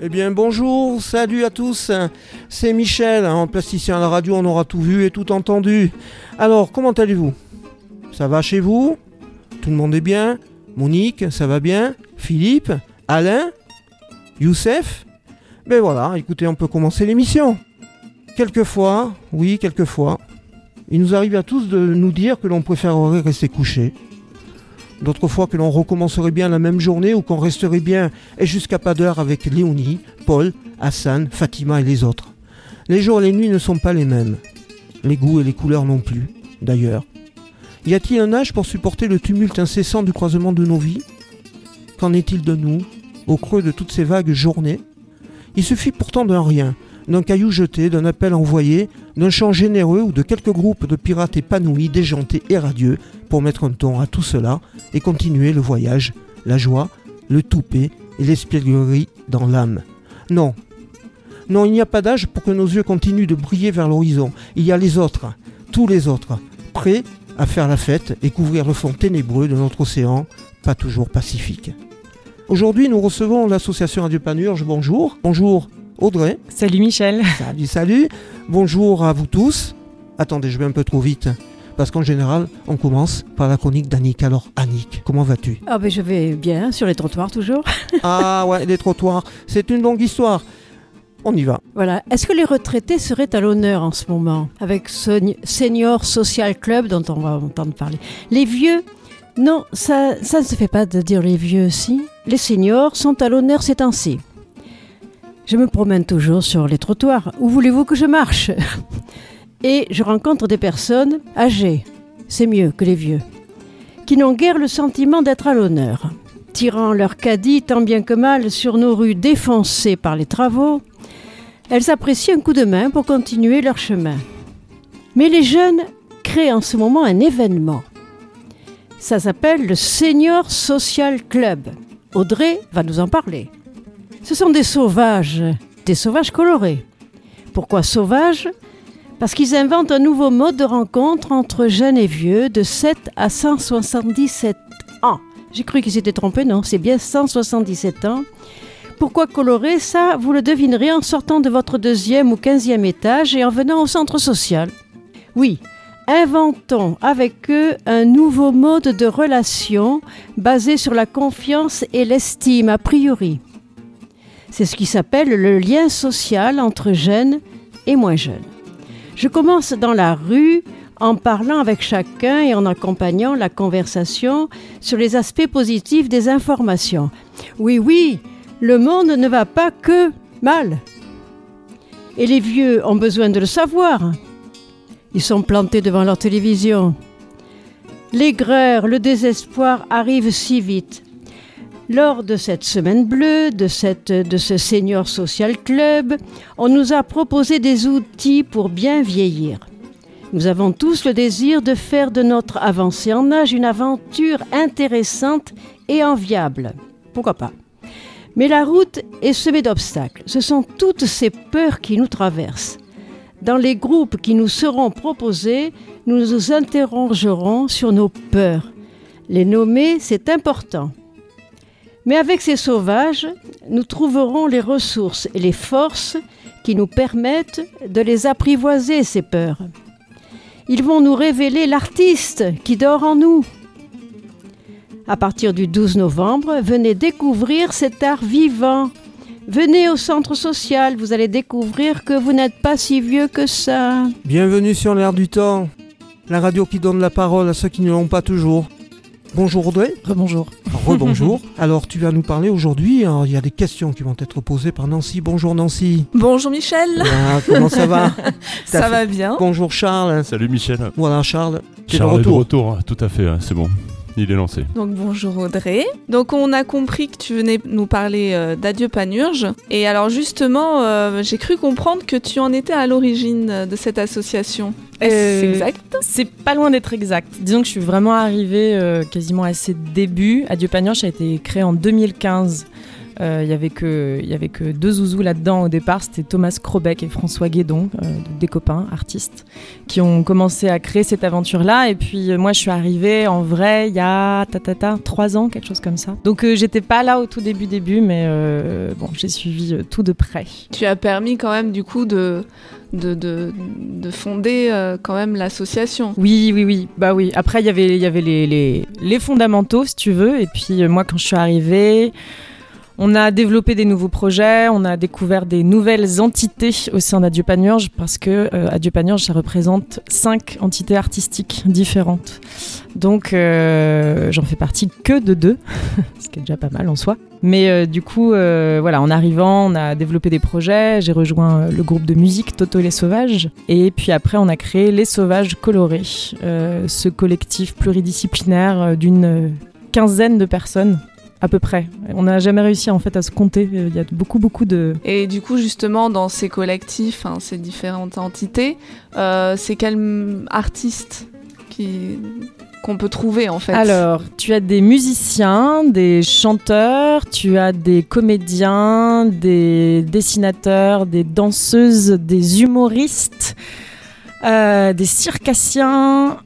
Eh bien bonjour, salut à tous, c'est Michel, en plasticien à la radio on aura tout vu et tout entendu. Alors comment allez-vous? Ça va chez vous? Tout le monde est bien? Monique, ça va bien? Philippe? Alain? Youssef? Ben voilà, écoutez, on peut commencer l'émission. Quelquefois, oui, quelquefois, il nous arrive à tous de nous dire que l'on préférerait rester couché D'autres fois que l'on recommencerait bien la même journée ou qu'on resterait bien et jusqu'à pas d'heure avec Léonie, Paul, Hassan, Fatima et les autres. Les jours et les nuits ne sont pas les mêmes. Les goûts et les couleurs non plus, d'ailleurs. Y a-t-il un âge pour supporter le tumulte incessant du croisement de nos vies? Qu'en est-il de nous, au creux de toutes ces vagues journées? Il suffit pourtant d'un rien, d'un caillou jeté, d'un appel envoyé, d'un chant généreux ou de quelques groupes de pirates épanouis, déjantés et radieux pour mettre un ton à tout cela et continuer le voyage, la joie, le toupet et l'espièglerie dans l'âme. Non. Non, il n'y a pas d'âge pour que nos yeux continuent de briller vers l'horizon. Il y a les autres, tous les autres, prêts à faire la fête et couvrir le fond ténébreux de notre océan, pas toujours pacifique. Aujourd'hui, nous recevons l'association Radio Panurge. Bonjour. Bonjour Audrey. Salut Michel. Salut, salut. Bonjour à vous tous. Attendez, je vais un peu trop vite. Parce qu'en général, on commence par la chronique d'Annick. Alors, Annick, comment vas-tu? Ah ben je vais bien, sur les trottoirs toujours. ah ouais, les trottoirs, c'est une longue histoire. On y va. Voilà. Est-ce que les retraités seraient à l'honneur en ce moment avec ce Senior Social Club dont on va entendre parler? Les vieux Non, ça, ça ne se fait pas de dire les vieux aussi. Les seniors sont à l'honneur ces temps-ci. Je me promène toujours sur les trottoirs. Où voulez-vous que je marche Et je rencontre des personnes âgées, c'est mieux que les vieux, qui n'ont guère le sentiment d'être à l'honneur. Tirant leur caddie tant bien que mal sur nos rues défoncées par les travaux, elles apprécient un coup de main pour continuer leur chemin. Mais les jeunes créent en ce moment un événement. Ça s'appelle le Senior Social Club. Audrey va nous en parler. Ce sont des sauvages, des sauvages colorés. Pourquoi sauvages? Parce qu'ils inventent un nouveau mode de rencontre entre jeunes et vieux de 7 à 177 ans. J'ai cru qu'ils s'étaient trompés, non, c'est bien 177 ans. Pourquoi coloré? Ça, vous le devinerez en sortant de votre deuxième ou quinzième étage et en venant au centre social. Oui, inventons avec eux un nouveau mode de relation basé sur la confiance et l'estime a priori. C'est ce qui s'appelle le lien social entre jeunes et moins jeunes. Je commence dans la rue en parlant avec chacun et en accompagnant la conversation sur les aspects positifs des informations. Oui, oui, le monde ne va pas que mal. Et les vieux ont besoin de le savoir. Ils sont plantés devant leur télévision. L'aigreur, le désespoir arrivent si vite. Lors de cette semaine bleue, de, cette, de ce Senior Social Club, on nous a proposé des outils pour bien vieillir. Nous avons tous le désir de faire de notre avancée en âge une aventure intéressante et enviable. Pourquoi pas? Mais la route est semée d'obstacles. Ce sont toutes ces peurs qui nous traversent. Dans les groupes qui nous seront proposés, nous nous interrogerons sur nos peurs. Les nommer, c'est important. Mais avec ces sauvages, nous trouverons les ressources et les forces qui nous permettent de les apprivoiser, ces peurs. Ils vont nous révéler l'artiste qui dort en nous. À partir du 12 novembre, venez découvrir cet art vivant. Venez au centre social, vous allez découvrir que vous n'êtes pas si vieux que ça. Bienvenue sur l'air du temps, la radio qui donne la parole à ceux qui ne l'ont pas toujours. Bonjour Audrey. Rebonjour. Rebonjour. Alors tu vas nous parler aujourd'hui, il y a des questions qui vont être posées par Nancy. Bonjour Nancy. Bonjour Michel. comment ça va Ça va bien. Bonjour Charles. Salut Michel. Voilà Charles. Charles de retour. de retour, tout à fait, c'est bon. il est lancé. Donc bonjour Audrey. Donc on a compris que tu venais nous parler euh, d'Adieu Panurge. Et alors justement, euh, j'ai cru comprendre que tu en étais à l'origine euh, de cette association. Euh, exact C'est pas loin d'être exact. Disons que je suis vraiment arrivée euh, quasiment à ses débuts. Adieu Panurge a été créé en 2015. Euh, Il y avait que y avait que deux zouzous là-dedans au départ. C'était Thomas Crobec et François Guédon, euh, des copains artistes, qui ont commencé à créer cette aventure-là. Et puis euh, moi, je suis arrivée en vrai il y a ta, ta, ta, trois ans, quelque chose comme ça. Donc euh, j'étais pas là au tout début début, mais euh, bon, j'ai suivi euh, tout de près. Tu as permis quand même du coup de, de, de, de fonder euh, quand même l'association. Oui, oui, oui. Bah oui. Après, il y avait, il y avait les, les, les fondamentaux, si tu veux. Et puis, euh, moi, quand je suis arrivée, on a développé des nouveaux projets, on a découvert des nouvelles entités au sein d'Adieu Panurge, parce que euh, Adieu Panurge, ça représente cinq entités artistiques différentes. Donc, euh, j'en fais partie que de deux, ce qui est déjà pas mal en soi. Mais euh, du coup, voilà, en arrivant, on a développé des projets. J'ai rejoint le groupe de musique Toto les Sauvages. Et puis après, on a créé Les Sauvages Colorés, ce collectif pluridisciplinaire d'une quinzaine de personnes. À peu près. On n'a jamais réussi en fait à se compter. Il y a beaucoup beaucoup de. Et du coup, justement, dans ces collectifs, hein, ces différentes entités, euh, c'est quel artiste qui qu'on peut trouver en fait? Alors, tu as des musiciens, des chanteurs, tu as des comédiens, des dessinateurs, des danseuses, des humoristes, euh, des circassiens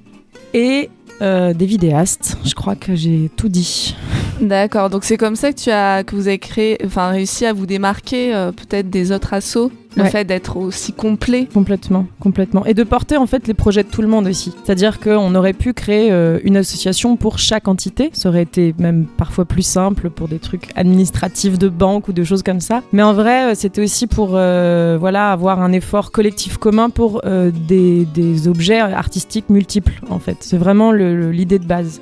et euh, des vidéastes. Je crois que j'ai tout dit. D'accord. Donc c'est comme ça que tu as que vous avez créé, enfin réussi à vous démarquer euh, peut-être des autres assos? Le Ouais. fait d'être aussi complet. Complètement, complètement. Et de porter en fait les projets de tout le monde aussi. C'est-à-dire qu'on aurait pu créer euh, une association pour chaque entité. Ça aurait été même parfois plus simple pour des trucs administratifs de banque ou de choses comme ça. Mais en vrai, euh, c'était aussi pour euh, voilà avoir un effort collectif commun pour euh, des, des objets artistiques multiples en fait. C'est vraiment l'idée de base.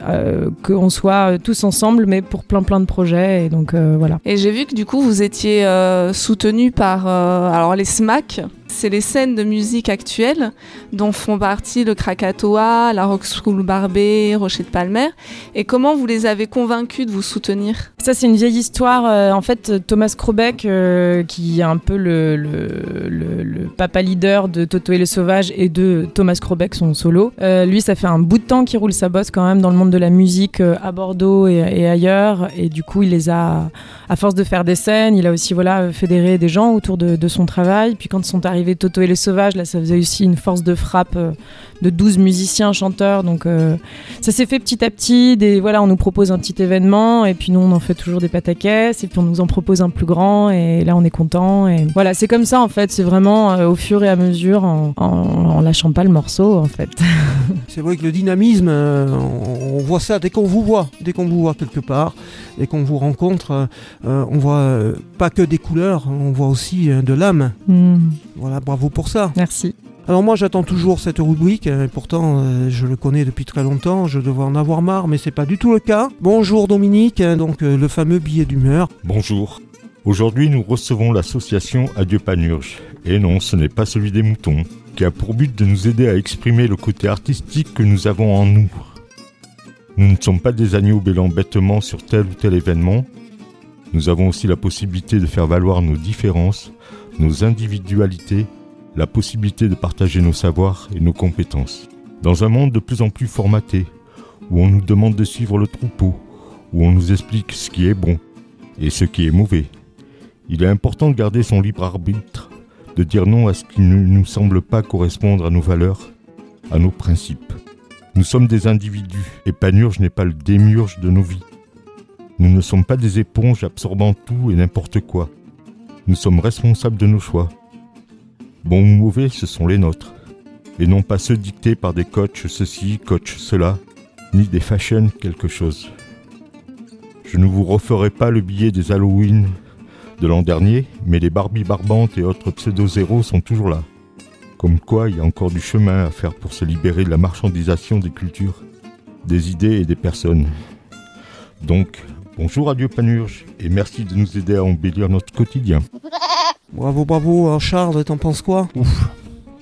Qu'on soit tous ensemble mais pour plein plein de projets. Et donc voilà. Et j'ai vu que du coup vous étiez soutenu par alors les SMAC. C'est les scènes de musique actuelles dont font partie le Krakatoa, la Rock School Barbet, Rocher de Palmer. Et comment vous les avez convaincus de vous soutenir? Ça, c'est une vieille histoire. Euh, en fait, Thomas Crobec, euh, qui est un peu le, papa leader de Toto et le Sauvage et de Thomas Crobec, son solo, euh, lui, ça fait un bout de temps qu'il roule sa bosse quand même dans le monde de la musique à Bordeaux et, ailleurs. Et du coup, il les a, à force de faire des scènes, il a aussi voilà, fédéré des gens autour de, de son travail. Puis quand sont arrivés Toto et les Sauvages, là, ça faisait aussi une force de frappe euh, de 12 musiciens, chanteurs. Donc, euh, ça s'est fait petit à petit. Des, voilà, on nous propose un petit événement et puis nous on en fait toujours des pataquès et puis on nous en propose un plus grand et là on est content. Et voilà, c'est comme ça en fait. C'est vraiment euh, au fur et à mesure en, en, en lâchant pas le morceau en fait. C'est vrai que le dynamisme, on, on voit ça dès qu'on vous voit, dès qu'on vous voit quelque part, dès qu'on vous rencontre, on voit pas que des couleurs, on voit aussi de l'âme. Hmm, Voilà, bravo pour ça. merci. Alors moi j'attends toujours cette rubrique, euh, et pourtant euh, je le connais depuis très longtemps, je devrais en avoir marre, mais c'est pas du tout le cas. Bonjour Dominique, hein, donc euh, le fameux billet d'humeur. Bonjour. Aujourd'hui, nous recevons l'association Adieu Panurge. Et non, ce n'est pas celui des moutons, qui a pour but de nous aider à exprimer le côté artistique que nous avons en nous. Nous ne sommes pas des agneaux bêlant bêtement sur tel ou tel événement. Nous avons aussi la possibilité de faire valoir nos différences, nos individualités, la possibilité de partager nos savoirs et nos compétences. Dans un monde de plus en plus formaté, où on nous demande de suivre le troupeau, où on nous explique ce qui est bon et ce qui est mauvais, il est important de garder son libre arbitre, de dire non à ce qui ne nous semble pas correspondre à nos valeurs, à nos principes. Nous sommes des individus et Panurge n'est pas le démiurge de nos vies. Nous ne sommes pas des éponges absorbant tout et n'importe quoi. Nous sommes responsables de nos choix. Bons ou mauvais, ce sont les nôtres. Et non pas ceux dictés par des coachs ceci, coach cela, ni des fashion quelque chose. Je ne vous referai pas le billet des Halloween de l'an dernier, mais les Barbie barbantes et autres pseudo-zéros sont toujours là. Comme quoi, il y a encore du chemin à faire pour se libérer de la marchandisation des cultures, des idées et des personnes. Donc, bonjour à Dieu Panurge, et merci de nous aider à embellir notre quotidien. Bravo, bravo, Alors, Charles, t'en penses quoi?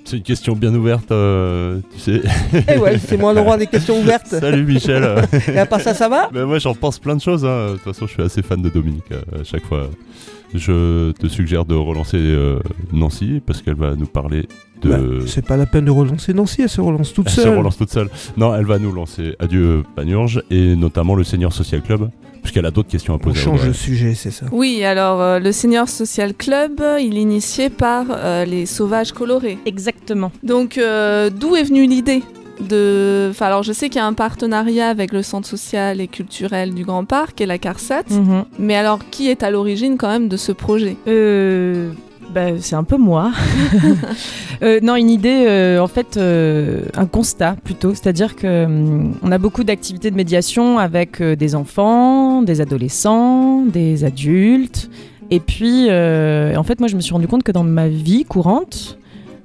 C'est une question bien ouverte, euh, tu sais. Eh ouais, c'est moi le roi des questions ouvertes. Salut Michel. Et à part ça, ça va? Ben moi j'en pense plein de choses. hein. De toute façon, je suis assez fan de Dominique euh, à chaque fois. Je te suggère de relancer euh, Nancy parce qu'elle va nous parler de. Bah, C'est pas la peine de relancer Nancy, elle se relance toute elle se seule. relance toute seule. Non, elle va nous lancer Adieu Panurge et notamment le Senior Social Club puisqu'elle a d'autres questions à On poser. à change de sujet, c'est ça. Oui, alors euh, le Senior Social Club, il est initié par euh, les Sauvages Colorés. Exactement. Donc, euh, d'où est venue l'idée de... Enfin, alors je sais qu'il y a un partenariat avec le Centre social et culturel du Grand Parc et la CARSAT, Mhm. mais alors qui est à l'origine quand même de ce projet? Euh, bah, c'est un peu moi. Euh, non, une idée, euh, en fait, euh, un constat plutôt. C'est-à-dire que hum, on a beaucoup d'activités de médiation avec des enfants, des adolescents, des adultes. Et puis, en fait, moi, je me suis rendu compte que dans ma vie courante,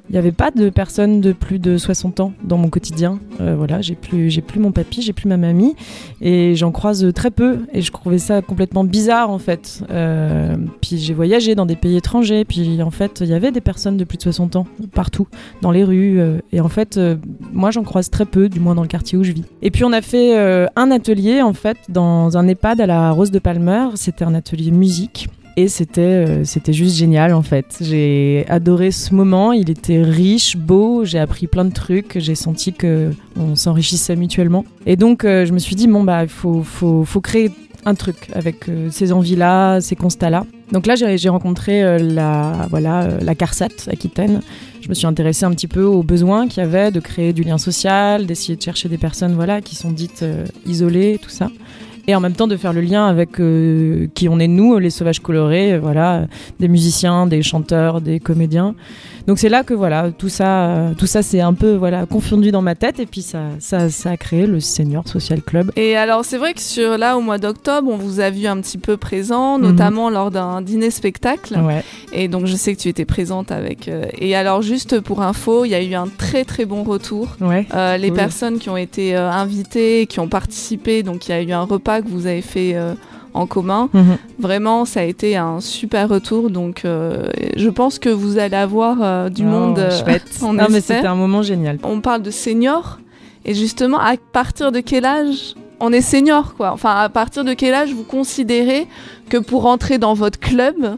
il n'y avait pas de personnes de plus de 60 ans dans mon quotidien. Euh, voilà, j'ai plus, j'ai plus mon papy, j'ai plus ma mamie, et j'en croise très peu. Et je trouvais ça complètement bizarre en fait. Euh, puis j'ai voyagé dans des pays étrangers, puis en fait il y avait des personnes de plus de 60 ans partout, dans les rues. euh, et en fait, moi j'en croise très peu, du moins dans le quartier où je vis. Et puis on a fait un atelier en fait dans un EHPAD à la Rose de Palmer. C'était un atelier musique. Et c'était euh, c'était juste génial en fait. J'ai adoré ce moment, il était riche, beau, j'ai appris plein de trucs, j'ai senti que on s'enrichissait mutuellement. Et donc euh, je me suis dit bon bah faut, faut, faut créer un truc avec euh, ces envies-là, ces constats-là. Donc là j'ai rencontré la voilà la CARSAT Aquitaine. Je me suis intéressée un petit peu aux besoins qu'il y avait de créer du lien social, d'essayer de chercher des personnes voilà qui sont dites isolées, tout ça et en même temps de faire le lien avec euh, qui on est nous, les sauvages colorés, euh, voilà, des musiciens, des chanteurs, des comédiens. Donc c'est là que voilà, tout ça, tout ça c'est un peu voilà confondu dans ma tête et puis ça, ça, ça a créé le Senior Social Club. Et alors, c'est vrai que sur là, au mois d'octobre, on vous a vu un petit peu présent, Mhm. notamment lors d'un dîner-spectacle. Ouais. Et donc, je sais que tu étais présente avec. euh, Et alors, juste pour info, il y a eu un très très bon retour. Ouais. Euh, les personnes qui ont été invitées, qui ont participé, donc il y a eu un repas que vous avez fait euh, en commun. Mhm. Vraiment, ça a été un super retour. Donc, euh, je pense que vous allez avoir euh, du Oh, monde. euh, on non mais c'était un moment génial. on parle de senior. Et justement, à partir de quel âge on est senior, quoi? Enfin, à partir de quel âge vous considérez que pour rentrer dans votre club,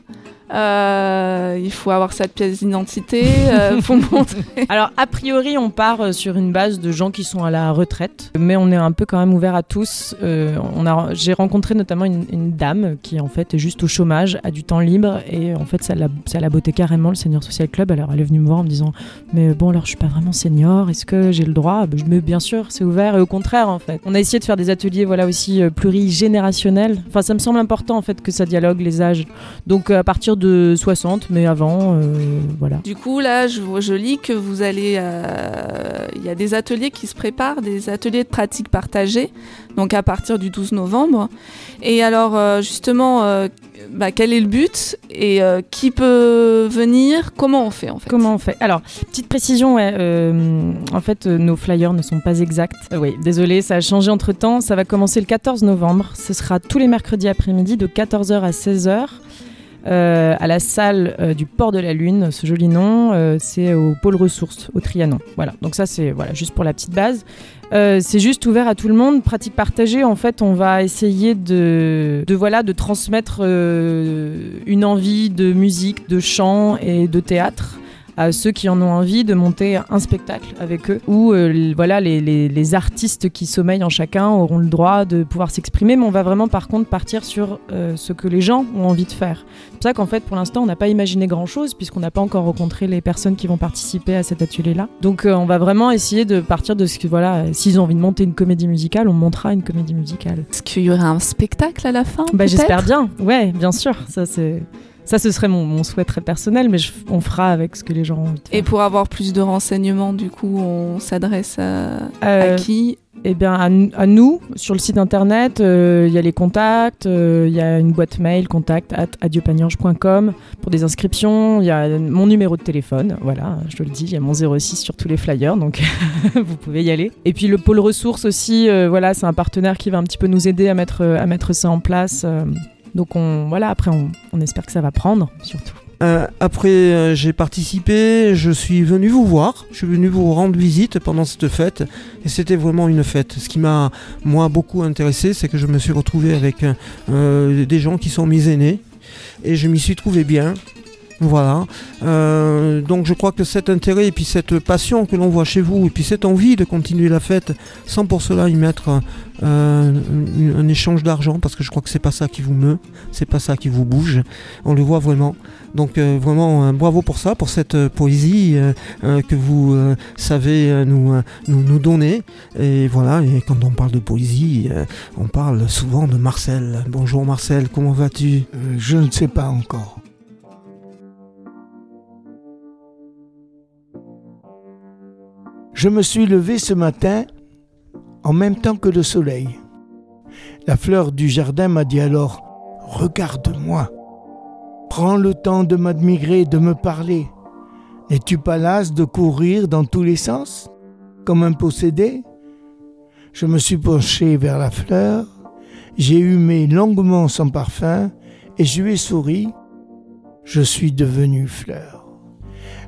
euh, il faut avoir cette pièce d'identité, euh, montrer. Alors, a priori, on part euh, sur une base de gens qui sont à la retraite, mais on est un peu quand même ouvert à tous. Euh, on a, j'ai rencontré notamment une, une dame qui, en fait, est juste au chômage, a du temps libre, et en fait, ça l'a, ça l'a botté carrément le Senior Social Club. Alors, elle est venue me voir en me disant Mais bon, alors, je suis pas vraiment senior, est-ce que j'ai le droit? Ben, Je me bien sûr, c'est ouvert, et au contraire, en fait. On a essayé de faire des ateliers, voilà, aussi plurigénérationnels. Enfin, ça me semble important, en fait, que ça dialogue les âges. Donc, à partir de 60, mais avant, euh, voilà. Du coup, là, je, je lis que vous allez. euh, Il y a des ateliers qui se préparent, des ateliers de pratique partagée, donc à partir du 12 novembre. Et alors, euh, justement, bah, quel est le but et qui peut venir? Comment on fait en fait? Comment on fait? Alors, petite précision, ouais, en fait, nos flyers ne sont pas exacts. Oui, désolé, ça a changé entre temps. Ça va commencer le 14 novembre. Ce sera tous les mercredis après-midi de 14h à 16h. Euh, à la salle euh, du Port de la Lune, ce joli nom, euh, c'est au pôle ressources, au Trianon. Voilà, donc ça c'est voilà, juste pour la petite base. C'est juste ouvert à tout le monde. Pratique partagée, en fait, on va essayer de, voilà, de transmettre une envie de musique, de chant et de théâtre à ceux qui en ont envie de monter un spectacle avec eux, où euh, voilà, les, les- les artistes qui sommeillent en chacun auront le droit de pouvoir s'exprimer, mais on va vraiment par contre partir sur euh, ce que les gens ont envie de faire. C'est pour ça qu'en fait, pour l'instant, on n'a pas imaginé grand-chose, puisqu'on n'a pas encore rencontré les personnes qui vont participer à cet atelier-là. Donc euh, on va vraiment essayer de partir de ce que, voilà, s'ils ont envie de monter une comédie musicale, on montera une comédie musicale. Est-ce qu'il y aura un spectacle à la fin Bah, j'espère bien, ouais, bien sûr. Ça, c'est. Ça, ce serait mon, mon souhait très personnel, mais je- on fera avec ce que les gens ont envie de faire. Et pour avoir plus de renseignements, du coup, on s'adresse à, à Euh, qui? Eh bien, à, nous, sur le site internet, euh, il y a les contacts, euh, il y a une boîte mail, contact at pour des inscriptions, il y a mon numéro de téléphone, voilà, je te le dis, il y a mon 06 sur tous les flyers, donc vous pouvez y aller. Et puis le pôle ressources aussi, euh, voilà, c'est un partenaire qui va un petit peu nous aider à mettre, à mettre ça en place. Donc on, voilà, après, on, on espère que ça va prendre, surtout. Euh, après, euh, j'ai participé, je suis venu vous voir, je suis venu vous rendre visite pendant cette fête, et c'était vraiment une fête. Ce qui m'a, moi, beaucoup intéressé, c'est que je me suis retrouvé avec euh, des gens qui sont mes aînés, et je m'y suis trouvé bien. Voilà. Euh, donc je crois que cet intérêt et puis cette passion que l'on voit chez vous et puis cette envie de continuer la fête sans pour cela y mettre euh, un, échange d'argent parce que je crois que c'est pas ça qui vous meut, c'est pas ça qui vous bouge. On le voit vraiment. Donc euh, vraiment bravo pour ça, pour cette euh, poésie euh, que vous savez nous, nous, nous donner. Et voilà, et quand on parle de poésie, on parle souvent de Marcel. Bonjour Marcel, comment vas-tu? Je ne sais pas encore. Je me suis levé ce matin en même temps que le soleil. La fleur du jardin m'a dit alors Regarde-moi. Prends le temps de m'admirer, de me parler. N'es-tu pas las de courir dans tous les sens, comme un possédé? Je me suis penché vers la fleur, j'ai humé longuement son parfum et je lui ai souri. Je suis devenu fleur.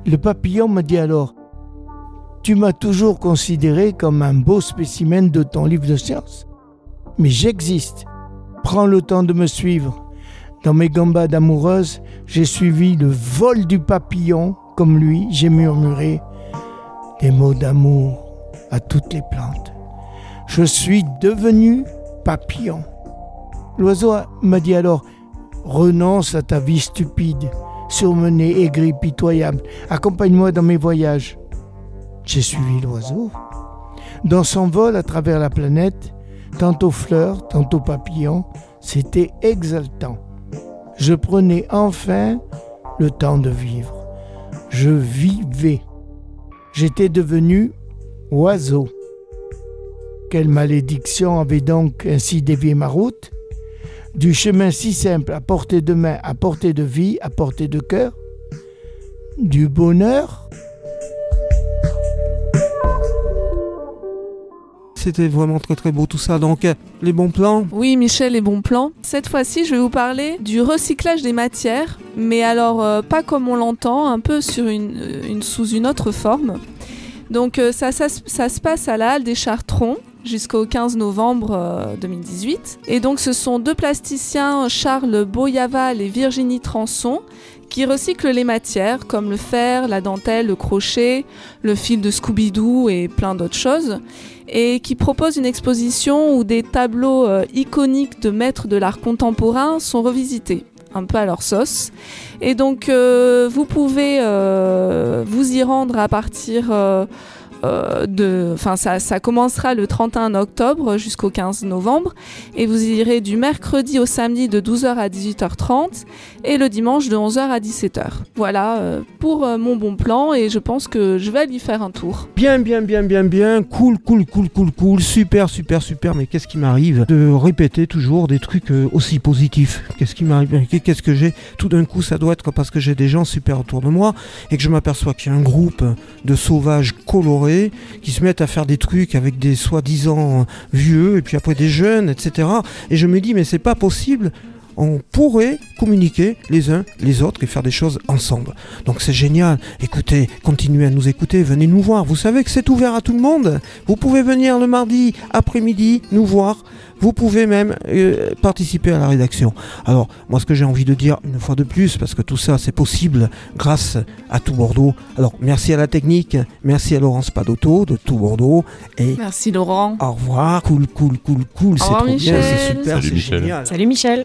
Le papillon m'a dit alors Tu m'as toujours considéré comme un beau spécimen de ton livre de sciences. Mais j'existe. Prends le temps de me suivre. Dans mes gambades amoureuses, j'ai suivi le vol du papillon. Comme lui, j'ai murmuré des mots d'amour à toutes les plantes. Je suis devenu papillon. L'oiseau m'a dit alors Renonce à ta vie stupide, surmenée, aigrie, pitoyable. Accompagne-moi dans mes voyages. J'ai suivi l'oiseau. Dans son vol à travers la planète, tantôt fleur, tantôt papillon, c'était exaltant. Je prenais enfin le temps de vivre. Je vivais. J'étais devenu oiseau. Quelle malédiction avait donc ainsi dévié ma route? Du chemin si simple à portée de main, à portée de vie, à portée de cœur Du bonheur C'était vraiment très très beau tout ça. Donc euh, les bons plans, Oui, Michel, les bons plans. Cette fois-ci, je vais vous parler du recyclage des matières, mais alors euh, pas comme on l'entend, un peu sur une, euh, sous une autre forme. Donc ça, ça, se- passe à la Halle des Chartrons jusqu'au 15 novembre euh, 2018. Et donc ce sont deux plasticiens, Charles Boyaval et Virginie Transon, qui recyclent les matières comme le fer, la dentelle, le crochet, le fil de Scooby-Doo et plein d'autres choses et qui propose une exposition où des tableaux euh, iconiques de maîtres de l'art contemporain sont revisités un peu à leur sauce. Et donc euh, vous pouvez euh, vous y rendre à partir euh, de... Enfin ça, ça commencera le 31 octobre jusqu'au 15 novembre et vous irez du mercredi au samedi de 12h à 18h30 et le dimanche de 11h à 17h. Voilà euh, pour euh, mon bon plan et je pense que je vais aller y faire un tour. bien bien bien bien bien, cool cool cool cool cool, super super super. Mais qu'est-ce qui m'arrive de répéter toujours des trucs aussi positifs? Qu'est-ce qui m'arrive? Qu'est-ce que j'ai? Tout d'un coup, ça doit être parce que j'ai des gens super autour de moi et que je m'aperçois qu'il y a un groupe de sauvages colorés qui se mettent à faire des trucs avec des soi-disant vieux et puis après des jeunes, etc. Et je me dis mais c'est pas possible. On pourrait communiquer les uns les autres et faire des choses ensemble. Donc c'est génial. Écoutez, continuez à nous écouter, venez nous voir. Vous savez que c'est ouvert à tout le monde. Vous pouvez venir le mardi après-midi nous voir. Vous pouvez même euh, participer à la rédaction. Alors, moi, ce que j'ai envie de dire une fois de plus, parce que tout ça, c'est possible grâce à tout Bordeaux. Alors, merci à la technique, merci à Laurence Padotto de tout Bordeaux. Et Merci Laurent. au revoir. Cool, cool, cool, cool. C'est revoir, trop bien, c'est Michel. super, Salut, c'est Michel. génial. Salut Michel.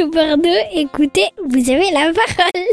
Tout Bordeaux, écoutez, vous avez la parole.